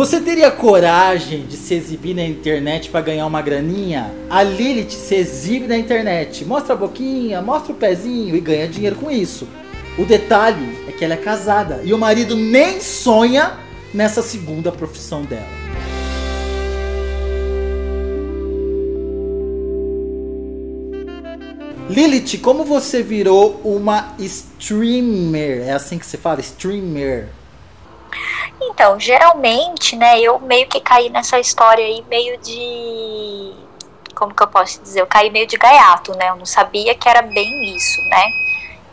Você teria coragem de se exibir na internet para ganhar uma graninha? A Lilith se exibe na internet, mostra a boquinha, mostra o pezinho e ganha dinheiro com isso. O detalhe é que ela é casada e o marido nem sonha nessa segunda profissão dela. Lilith, como você virou uma streamer? É assim que se fala? Streamer. Então, geralmente, né, eu meio que caí nessa história aí meio de. Como que eu posso dizer? Eu caí meio de gaiato, né? Eu não sabia que era bem isso, né?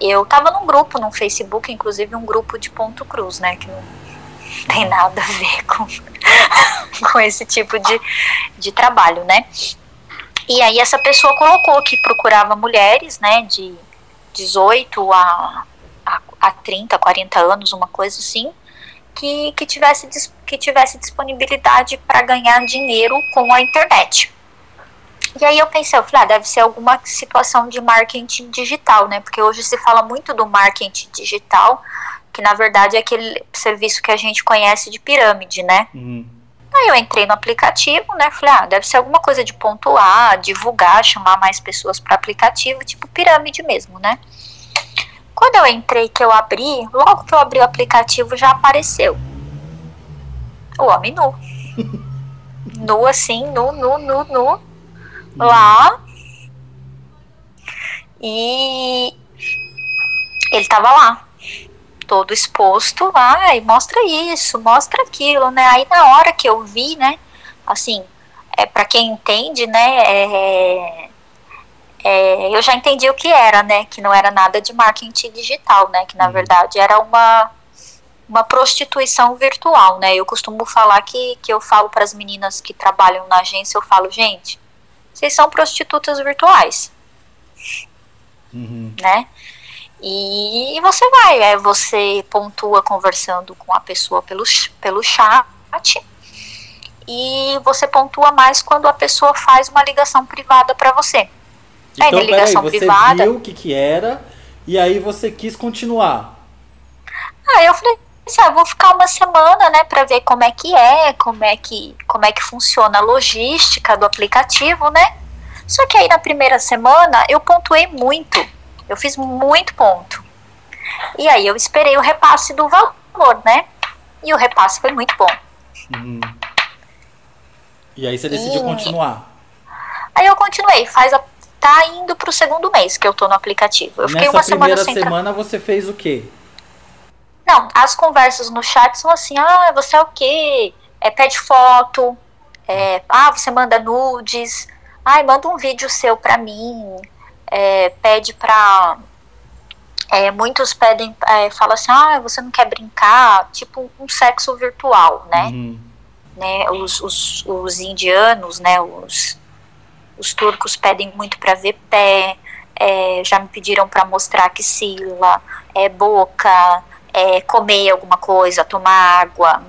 Eu tava num grupo no Facebook, inclusive um grupo de Ponto Cruz, né? Que não tem nada a ver com, com esse tipo de, de trabalho, né? E aí essa pessoa colocou que procurava mulheres, né, de 18 a, a, a 30, 40 anos, uma coisa assim, que, que, tivesse, que tivesse disponibilidade para ganhar dinheiro com a internet. E aí eu pensei, eu falei, ah, deve ser alguma situação de marketing digital, né? Porque hoje se fala muito do marketing digital, que na verdade é aquele serviço que a gente conhece de pirâmide, né? Uhum. Aí eu entrei no aplicativo, né? Falei, ah, deve ser alguma coisa de pontuar, divulgar, chamar mais pessoas para aplicativo, tipo pirâmide mesmo, né? Quando eu entrei, que eu abri, logo que eu abri o aplicativo já apareceu o homem nu. nu assim, nu, nu, nu, nu. Lá. E ele tava lá todo exposto lá e mostra isso, mostra aquilo, né? Aí na hora que eu vi, né, assim, é para quem entende, né, é, é, eu já entendi o que era, né, que não era nada de marketing digital, né, que na uhum. verdade era uma uma prostituição virtual, né? Eu costumo falar que, que eu falo para as meninas que trabalham na agência, eu falo, gente, vocês são prostitutas virtuais, uhum. né? E você vai, é, você pontua conversando com a pessoa pelo, pelo chat e você pontua mais quando a pessoa faz uma ligação privada para você. Então, aí, peraí, você privada. viu o que, que era e aí você quis continuar. Ah, eu falei assim, ah, vou ficar uma semana, né, para ver como é que é, como é que, como é que funciona a logística do aplicativo, né? Só que aí na primeira semana eu pontuei muito eu fiz muito ponto. E aí eu esperei o repasse do valor, né? E o repasse foi muito bom. Hum. E aí você decidiu e... continuar? Aí eu continuei, faz a... tá indo pro segundo mês que eu tô no aplicativo. Eu Nessa fiquei uma semana sem semana você fez o quê? Não, as conversas no chat são assim, ah, você é o quê? É, pede foto, é, ah, você manda nudes, ai, manda um vídeo seu pra mim, é, pede para é, muitos pedem, é, falam assim, ah, você não quer brincar, tipo um sexo virtual, né? Uhum. né os, os, os, indianos, né, os, os turcos pedem muito para ver pé, é, já me pediram para mostrar axila, é, boca, é, comer alguma coisa, tomar água,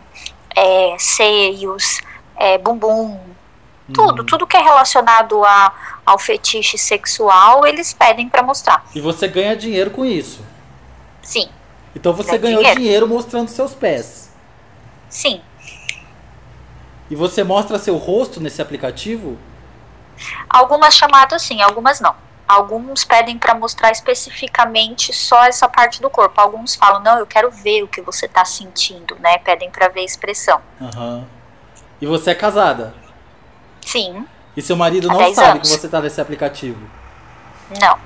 é, seios, é, bumbum, tudo, uhum. tudo que é relacionado a, ao fetiche sexual, eles pedem para mostrar. E você ganha dinheiro com isso? Sim. Então você ganhou dinheiro. dinheiro mostrando seus pés? Sim. E você mostra seu rosto nesse aplicativo? Algumas chamadas sim, algumas não. Alguns pedem para mostrar especificamente só essa parte do corpo. Alguns falam, não, eu quero ver o que você está sentindo, né? Pedem para ver a expressão. Uhum. E você é casada? Sim. E seu marido Há não sabe anos. que você tá nesse aplicativo? Não.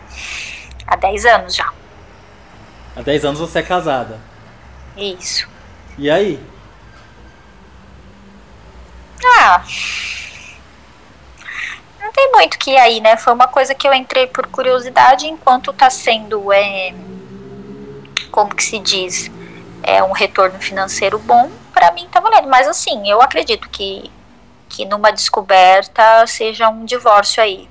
Há 10 anos já. Há 10 anos você é casada. Isso. E aí? Ah. Tem muito que ir aí, né? Foi uma coisa que eu entrei por curiosidade enquanto tá sendo. É, como que se diz? É um retorno financeiro bom, para mim tá valendo. Mas assim, eu acredito que que numa descoberta seja um divórcio aí.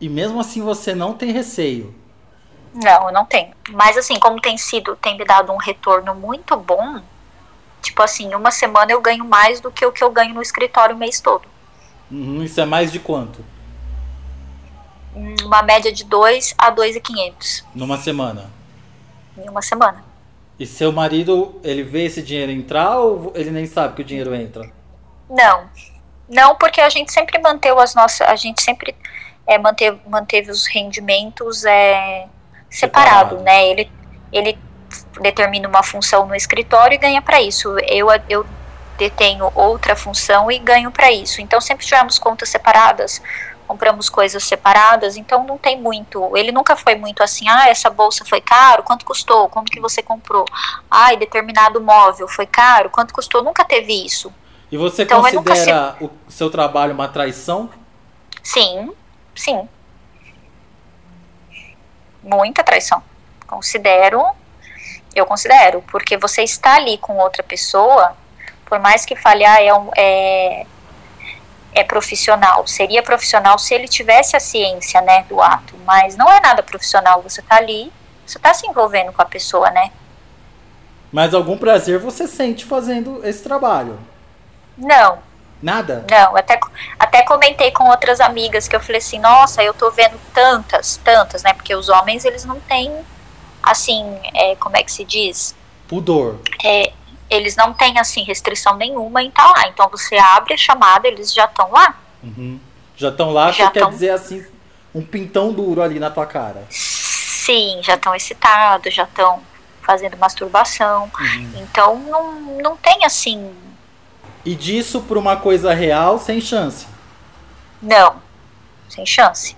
E mesmo assim você não tem receio? Não, eu não tenho. Mas assim, como tem sido, tem me dado um retorno muito bom, tipo assim, uma semana eu ganho mais do que o que eu ganho no escritório o mês todo. Uhum, isso é mais de quanto? Uma média de 2 a 2,500. Numa semana? Em uma semana. E seu marido, ele vê esse dinheiro entrar ou ele nem sabe que o dinheiro entra? Não. Não, porque a gente sempre manteve as nossas. A gente sempre é, manteve, manteve os rendimentos é, separado, separado, né? Ele, ele determina uma função no escritório e ganha para isso. Eu, eu detenho outra função e ganho para isso. Então sempre tivemos contas separadas, compramos coisas separadas, então não tem muito. Ele nunca foi muito assim, ah, essa bolsa foi caro, quanto custou? Como que você comprou? Ah, determinado móvel foi caro, quanto custou? Nunca teve isso. E você então, considera se... o seu trabalho uma traição? Sim, sim. Muita traição. Considero, eu considero, porque você está ali com outra pessoa, por mais que falhar é, um, é, é profissional. Seria profissional se ele tivesse a ciência, né, do ato, mas não é nada profissional. Você está ali, você está se envolvendo com a pessoa, né? Mas algum prazer você sente fazendo esse trabalho? Não. Nada? Não, até, até comentei com outras amigas que eu falei assim, nossa, eu tô vendo tantas, tantas, né? Porque os homens, eles não têm, assim, é, como é que se diz? Pudor. É, eles não têm, assim, restrição nenhuma em estar tá lá. Então você abre a chamada, eles já estão lá. Uhum. Já estão lá, já quer dizer assim, um pintão duro ali na tua cara. Sim, já estão excitados, já estão fazendo masturbação. Uhum. Então não, não tem assim e disso para uma coisa real, sem chance. Não, sem chance.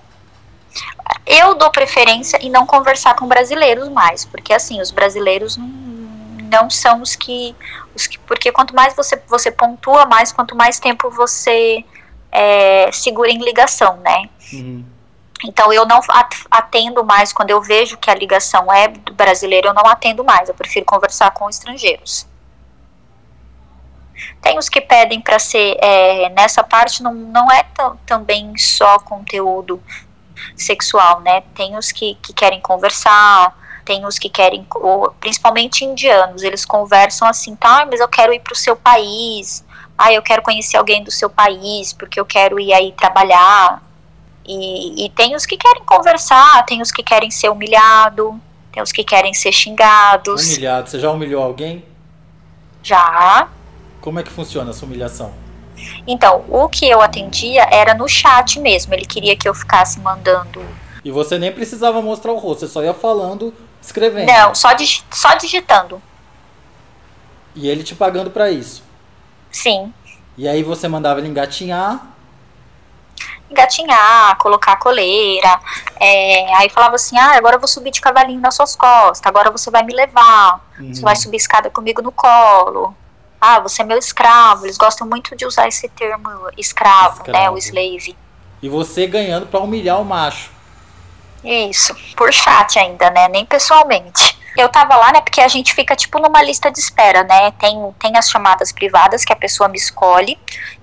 Eu dou preferência em não conversar com brasileiros mais, porque assim, os brasileiros não, não são os que, os que. Porque quanto mais você, você pontua, mais quanto mais tempo você é, segura em ligação, né? Uhum. Então eu não atendo mais quando eu vejo que a ligação é do brasileiro, eu não atendo mais. Eu prefiro conversar com estrangeiros. Tem os que pedem para ser, é, nessa parte não, não é também só conteúdo sexual, né? Tem os que, que querem conversar, tem os que querem, principalmente indianos, eles conversam assim, tá, mas eu quero ir para o seu país, ah, eu quero conhecer alguém do seu país, porque eu quero ir aí trabalhar. E, e tem os que querem conversar, tem os que querem ser humilhado, tem os que querem ser xingados. Humilhado, você já humilhou alguém? Já. Como é que funciona essa humilhação? Então, o que eu atendia era no chat mesmo. Ele queria que eu ficasse mandando. E você nem precisava mostrar o rosto, você só ia falando, escrevendo. Não, só, dig só digitando. E ele te pagando para isso? Sim. E aí você mandava ele engatinhar? Engatinhar, colocar a coleira. É, aí falava assim: ah, agora eu vou subir de cavalinho nas suas costas, agora você vai me levar. Uhum. Você vai subir escada comigo no colo ah, você é meu escravo. Eles gostam muito de usar esse termo escravo, escravo. né? O slave. E você ganhando para humilhar o macho. Isso, por chat ainda, né? Nem pessoalmente. Eu tava lá, né? Porque a gente fica tipo numa lista de espera, né? Tem, tem as chamadas privadas que a pessoa me escolhe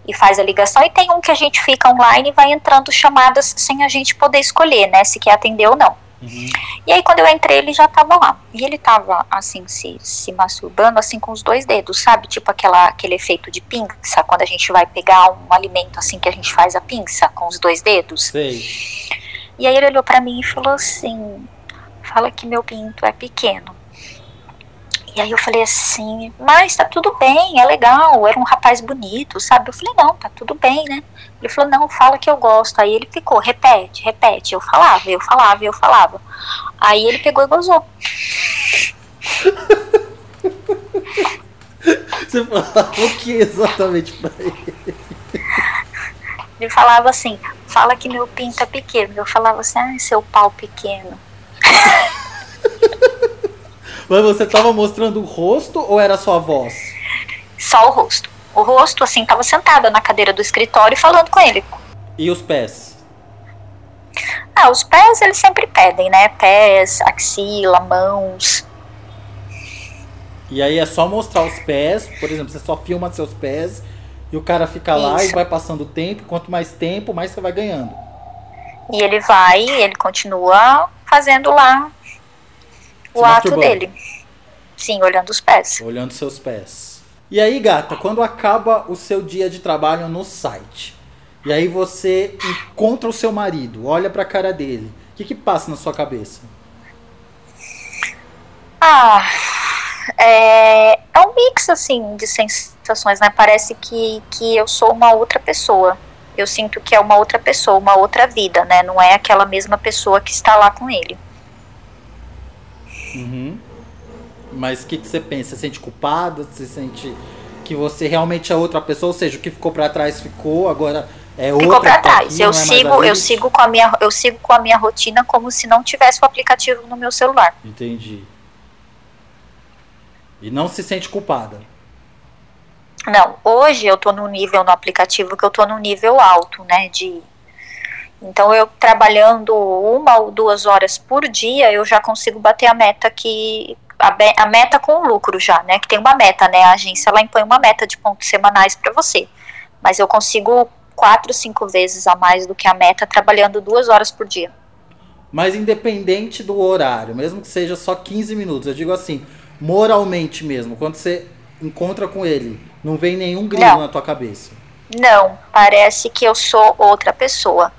e faz a ligação, e tem um que a gente fica online e vai entrando chamadas sem a gente poder escolher, né? Se quer atender ou não. Uhum. E aí quando eu entrei, ele já tava lá. E ele tava, assim, se, se masturbando, assim, com os dois dedos, sabe? Tipo aquela, aquele efeito de pinça, quando a gente vai pegar um alimento, assim, que a gente faz a pinça com os dois dedos. Sei. E aí ele olhou para mim e falou assim, fala que meu pinto é pequeno. E aí eu falei assim, mas tá tudo bem, é legal, era um rapaz bonito, sabe? Eu falei, não, tá tudo bem, né? Ele falou, não, fala que eu gosto. Aí ele ficou, repete, repete. Eu falava, eu falava, eu falava. Aí ele pegou e gozou. Você falava o que exatamente pra ele? Ele falava assim, fala que meu pinto é pequeno. Eu falava assim, ah, seu pau pequeno. Mas você tava mostrando o rosto ou era só a voz? Só o rosto. O rosto, assim, tava sentada na cadeira do escritório falando com ele. E os pés? Ah, os pés eles sempre pedem, né? Pés, axila, mãos. E aí é só mostrar os pés, por exemplo, você só filma seus pés e o cara fica Isso. lá e vai passando o tempo. Quanto mais tempo, mais você vai ganhando. E ele vai, ele continua fazendo lá o ato dele. Sim, olhando os pés. Olhando seus pés. E aí, gata, quando acaba o seu dia de trabalho no site, e aí você encontra o seu marido, olha pra cara dele, o que que passa na sua cabeça? Ah, é, é um mix assim de sensações, né? Parece que, que eu sou uma outra pessoa. Eu sinto que é uma outra pessoa, uma outra vida, né? Não é aquela mesma pessoa que está lá com ele. Uhum. Mas o que, que você pensa? Você sente culpada? Você sente que você realmente é outra pessoa? Ou seja, o que ficou para trás ficou, agora é outra. Ficou para trás. eu é sigo, eu sigo com a minha, eu sigo com a minha rotina como se não tivesse o aplicativo no meu celular. Entendi. E não se sente culpada. Não, hoje eu tô no nível no aplicativo que eu tô no nível alto, né, de então eu trabalhando uma ou duas horas por dia, eu já consigo bater a meta que a, a meta com lucro já, né, que tem uma meta, né, a agência ela impõe uma meta de pontos semanais para você. Mas eu consigo quatro, cinco vezes a mais do que a meta trabalhando duas horas por dia. Mas independente do horário, mesmo que seja só 15 minutos, eu digo assim, moralmente mesmo, quando você encontra com ele, não vem nenhum grilo não. na tua cabeça. Não, parece que eu sou outra pessoa.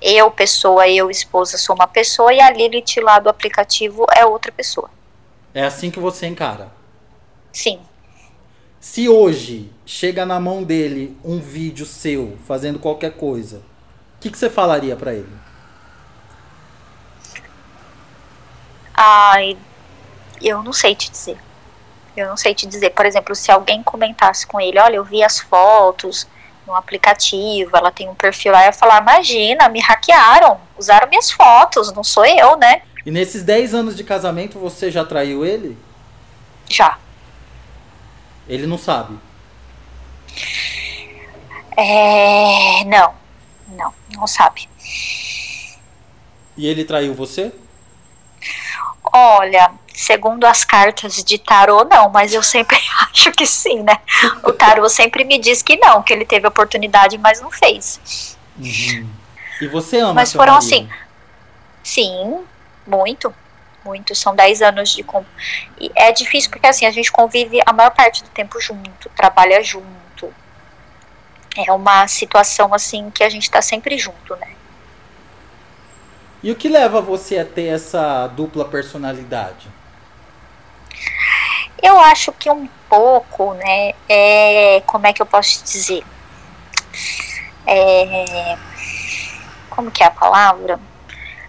Eu, pessoa, eu, esposa, sou uma pessoa e a Lilith lá do aplicativo é outra pessoa. É assim que você encara? Sim. Se hoje chega na mão dele um vídeo seu fazendo qualquer coisa, o que, que você falaria para ele? Ai, eu não sei te dizer. Eu não sei te dizer. Por exemplo, se alguém comentasse com ele, olha, eu vi as fotos no aplicativo, ela tem um perfil lá, eu ia falar, imagina, me hackearam, usaram minhas fotos, não sou eu, né? E nesses 10 anos de casamento, você já traiu ele? Já. Ele não sabe? É. Não. Não, não sabe. E ele traiu você? Olha, segundo as cartas de tarô, não, mas eu sempre acho que sim, né? O tarô sempre me diz que não, que ele teve oportunidade, mas não fez. Uhum. E você ama Mas foram marido? assim. Sim, muito. Muito. São 10 anos de. E é difícil porque assim, a gente convive a maior parte do tempo junto, trabalha junto. É uma situação assim que a gente tá sempre junto, né? E o que leva você a ter essa dupla personalidade? Eu acho que um pouco, né? É, como é que eu posso dizer? É, como que é a palavra?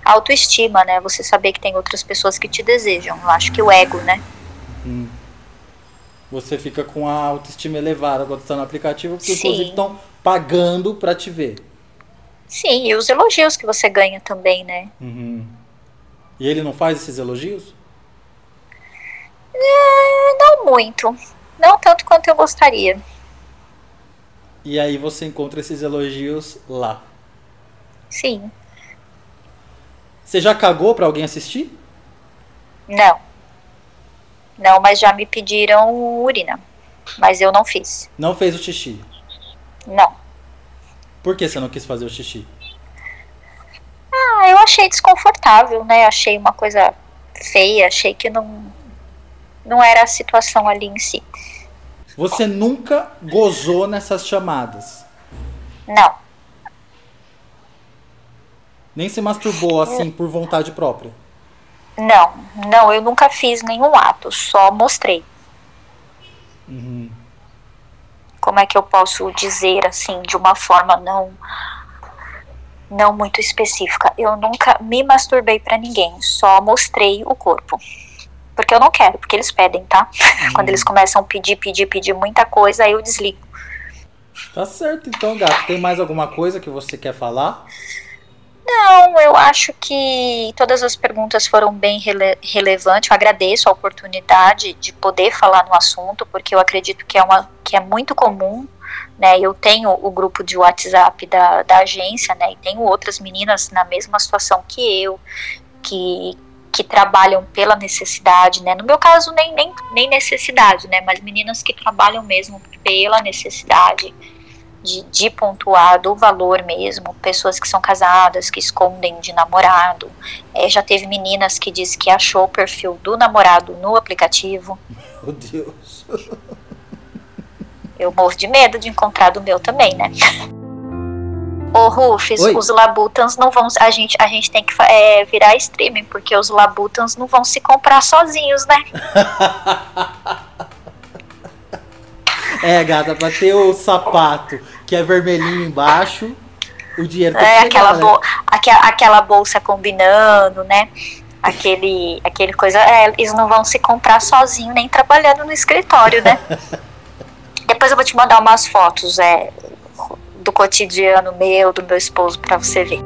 Autoestima, né? Você saber que tem outras pessoas que te desejam. Eu acho que o ego, né? Hum. Você fica com a autoestima elevada quando está no aplicativo, porque Sim. inclusive estão pagando para te ver. Sim, e os elogios que você ganha também, né? Uhum. E ele não faz esses elogios? É, não muito. Não tanto quanto eu gostaria. E aí você encontra esses elogios lá. Sim. Você já cagou para alguém assistir? Não. Não, mas já me pediram urina. Mas eu não fiz. Não fez o xixi? Não. Por que você não quis fazer o xixi? Ah, eu achei desconfortável, né? Achei uma coisa feia, achei que não não era a situação ali em si. Você nunca gozou nessas chamadas? Não. Nem se masturbou assim por vontade própria? Não, não, eu nunca fiz nenhum ato, só mostrei. Uhum como é que eu posso dizer assim de uma forma não não muito específica. Eu nunca me masturbei para ninguém, só mostrei o corpo. Porque eu não quero, porque eles pedem, tá? Uhum. Quando eles começam a pedir, pedir, pedir muita coisa, aí eu desligo. Tá certo, então, gato. Tem mais alguma coisa que você quer falar? Não, eu acho que todas as perguntas foram bem rele relevantes. Eu agradeço a oportunidade de poder falar no assunto, porque eu acredito que é, uma, que é muito comum. Né, eu tenho o grupo de WhatsApp da, da agência, né, e tenho outras meninas na mesma situação que eu, que, que trabalham pela necessidade, né? No meu caso, nem, nem, nem necessidade, né? Mas meninas que trabalham mesmo pela necessidade de, de pontuar do valor mesmo, pessoas que são casadas, que escondem de namorado. É, já teve meninas que diz que achou o perfil do namorado no aplicativo. Meu Deus. Eu morro de medo de encontrar do meu também, né? Ô, Rufus, Oi. os Labutans não vão. A gente, a gente tem que é, virar streaming, porque os Labutans não vão se comprar sozinhos, né? É, gata, pra ter o sapato que é vermelhinho embaixo, o dinheiro tem que É, aquela, né? bo aquela, aquela bolsa combinando, né? Aquele, aquele coisa. É, eles não vão se comprar sozinho, nem trabalhando no escritório, né? Depois eu vou te mandar umas fotos é, do cotidiano meu, do meu esposo, pra você ver.